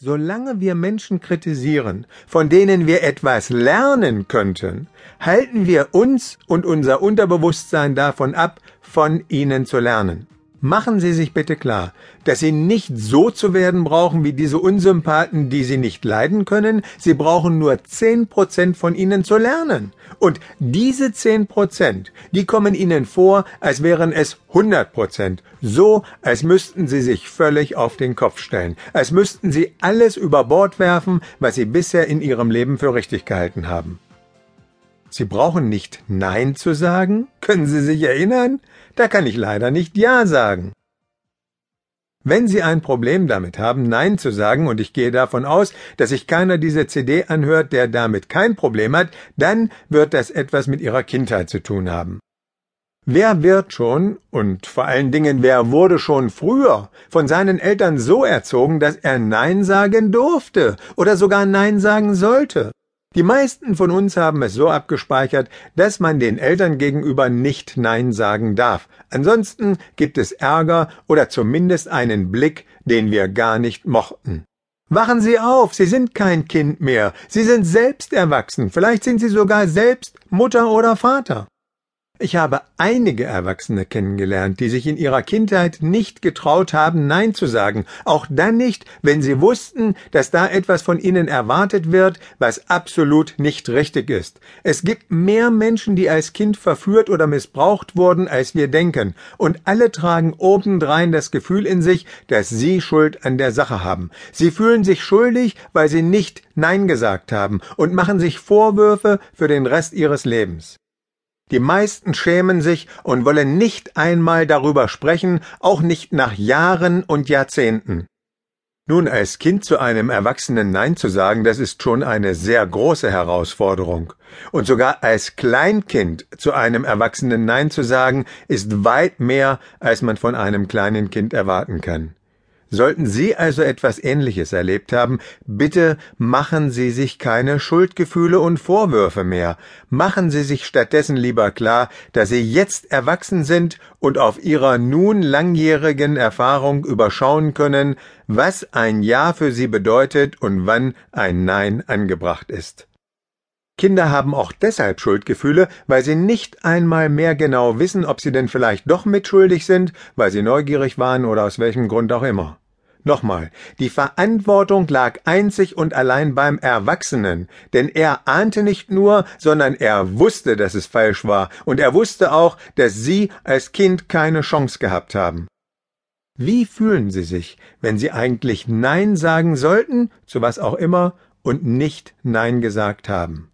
Solange wir Menschen kritisieren, von denen wir etwas lernen könnten, halten wir uns und unser Unterbewusstsein davon ab, von ihnen zu lernen. Machen Sie sich bitte klar, dass Sie nicht so zu werden brauchen wie diese Unsympathen, die Sie nicht leiden können. Sie brauchen nur zehn Prozent von Ihnen zu lernen. Und diese zehn Prozent, die kommen Ihnen vor, als wären es hundert Prozent. So, als müssten Sie sich völlig auf den Kopf stellen. Als müssten Sie alles über Bord werfen, was Sie bisher in Ihrem Leben für richtig gehalten haben. Sie brauchen nicht Nein zu sagen? Können Sie sich erinnern? Da kann ich leider nicht Ja sagen. Wenn Sie ein Problem damit haben, Nein zu sagen, und ich gehe davon aus, dass sich keiner diese CD anhört, der damit kein Problem hat, dann wird das etwas mit Ihrer Kindheit zu tun haben. Wer wird schon, und vor allen Dingen wer wurde schon früher von seinen Eltern so erzogen, dass er Nein sagen durfte oder sogar Nein sagen sollte? Die meisten von uns haben es so abgespeichert, dass man den Eltern gegenüber nicht Nein sagen darf. Ansonsten gibt es Ärger oder zumindest einen Blick, den wir gar nicht mochten. Wachen Sie auf, Sie sind kein Kind mehr, Sie sind selbst erwachsen, vielleicht sind Sie sogar selbst Mutter oder Vater. Ich habe einige Erwachsene kennengelernt, die sich in ihrer Kindheit nicht getraut haben, Nein zu sagen, auch dann nicht, wenn sie wussten, dass da etwas von ihnen erwartet wird, was absolut nicht richtig ist. Es gibt mehr Menschen, die als Kind verführt oder missbraucht wurden, als wir denken, und alle tragen obendrein das Gefühl in sich, dass sie Schuld an der Sache haben. Sie fühlen sich schuldig, weil sie nicht Nein gesagt haben und machen sich Vorwürfe für den Rest ihres Lebens. Die meisten schämen sich und wollen nicht einmal darüber sprechen, auch nicht nach Jahren und Jahrzehnten. Nun, als Kind zu einem Erwachsenen Nein zu sagen, das ist schon eine sehr große Herausforderung. Und sogar als Kleinkind zu einem Erwachsenen Nein zu sagen, ist weit mehr, als man von einem kleinen Kind erwarten kann. Sollten Sie also etwas Ähnliches erlebt haben, bitte machen Sie sich keine Schuldgefühle und Vorwürfe mehr. Machen Sie sich stattdessen lieber klar, dass Sie jetzt erwachsen sind und auf Ihrer nun langjährigen Erfahrung überschauen können, was ein Ja für Sie bedeutet und wann ein Nein angebracht ist. Kinder haben auch deshalb Schuldgefühle, weil sie nicht einmal mehr genau wissen, ob sie denn vielleicht doch mitschuldig sind, weil sie neugierig waren oder aus welchem Grund auch immer. Nochmal, die Verantwortung lag einzig und allein beim Erwachsenen, denn er ahnte nicht nur, sondern er wusste, dass es falsch war, und er wusste auch, dass Sie als Kind keine Chance gehabt haben. Wie fühlen Sie sich, wenn Sie eigentlich Nein sagen sollten, zu was auch immer, und nicht Nein gesagt haben?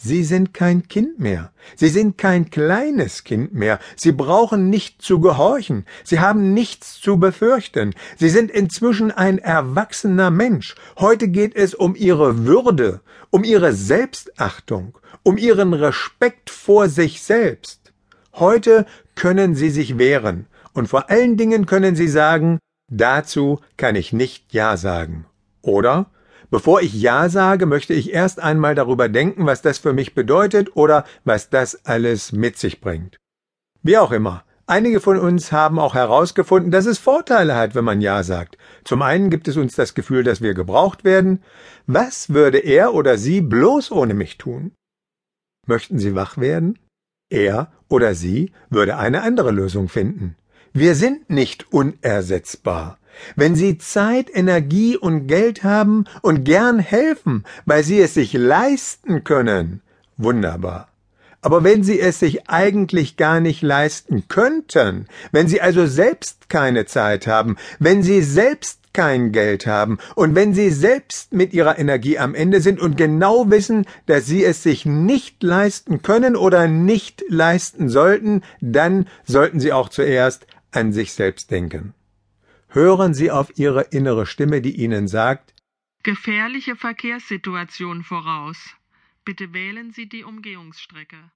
Sie sind kein Kind mehr. Sie sind kein kleines Kind mehr. Sie brauchen nicht zu gehorchen. Sie haben nichts zu befürchten. Sie sind inzwischen ein erwachsener Mensch. Heute geht es um ihre Würde, um ihre Selbstachtung, um ihren Respekt vor sich selbst. Heute können sie sich wehren. Und vor allen Dingen können sie sagen, dazu kann ich nicht Ja sagen. Oder Bevor ich Ja sage, möchte ich erst einmal darüber denken, was das für mich bedeutet oder was das alles mit sich bringt. Wie auch immer. Einige von uns haben auch herausgefunden, dass es Vorteile hat, wenn man Ja sagt. Zum einen gibt es uns das Gefühl, dass wir gebraucht werden. Was würde er oder sie bloß ohne mich tun? Möchten Sie wach werden? Er oder sie würde eine andere Lösung finden. Wir sind nicht unersetzbar. Wenn Sie Zeit, Energie und Geld haben und gern helfen, weil Sie es sich leisten können, wunderbar. Aber wenn Sie es sich eigentlich gar nicht leisten könnten, wenn Sie also selbst keine Zeit haben, wenn Sie selbst kein Geld haben und wenn Sie selbst mit Ihrer Energie am Ende sind und genau wissen, dass Sie es sich nicht leisten können oder nicht leisten sollten, dann sollten Sie auch zuerst an sich selbst denken. Hören Sie auf Ihre innere Stimme, die Ihnen sagt, Gefährliche Verkehrssituation voraus. Bitte wählen Sie die Umgehungsstrecke.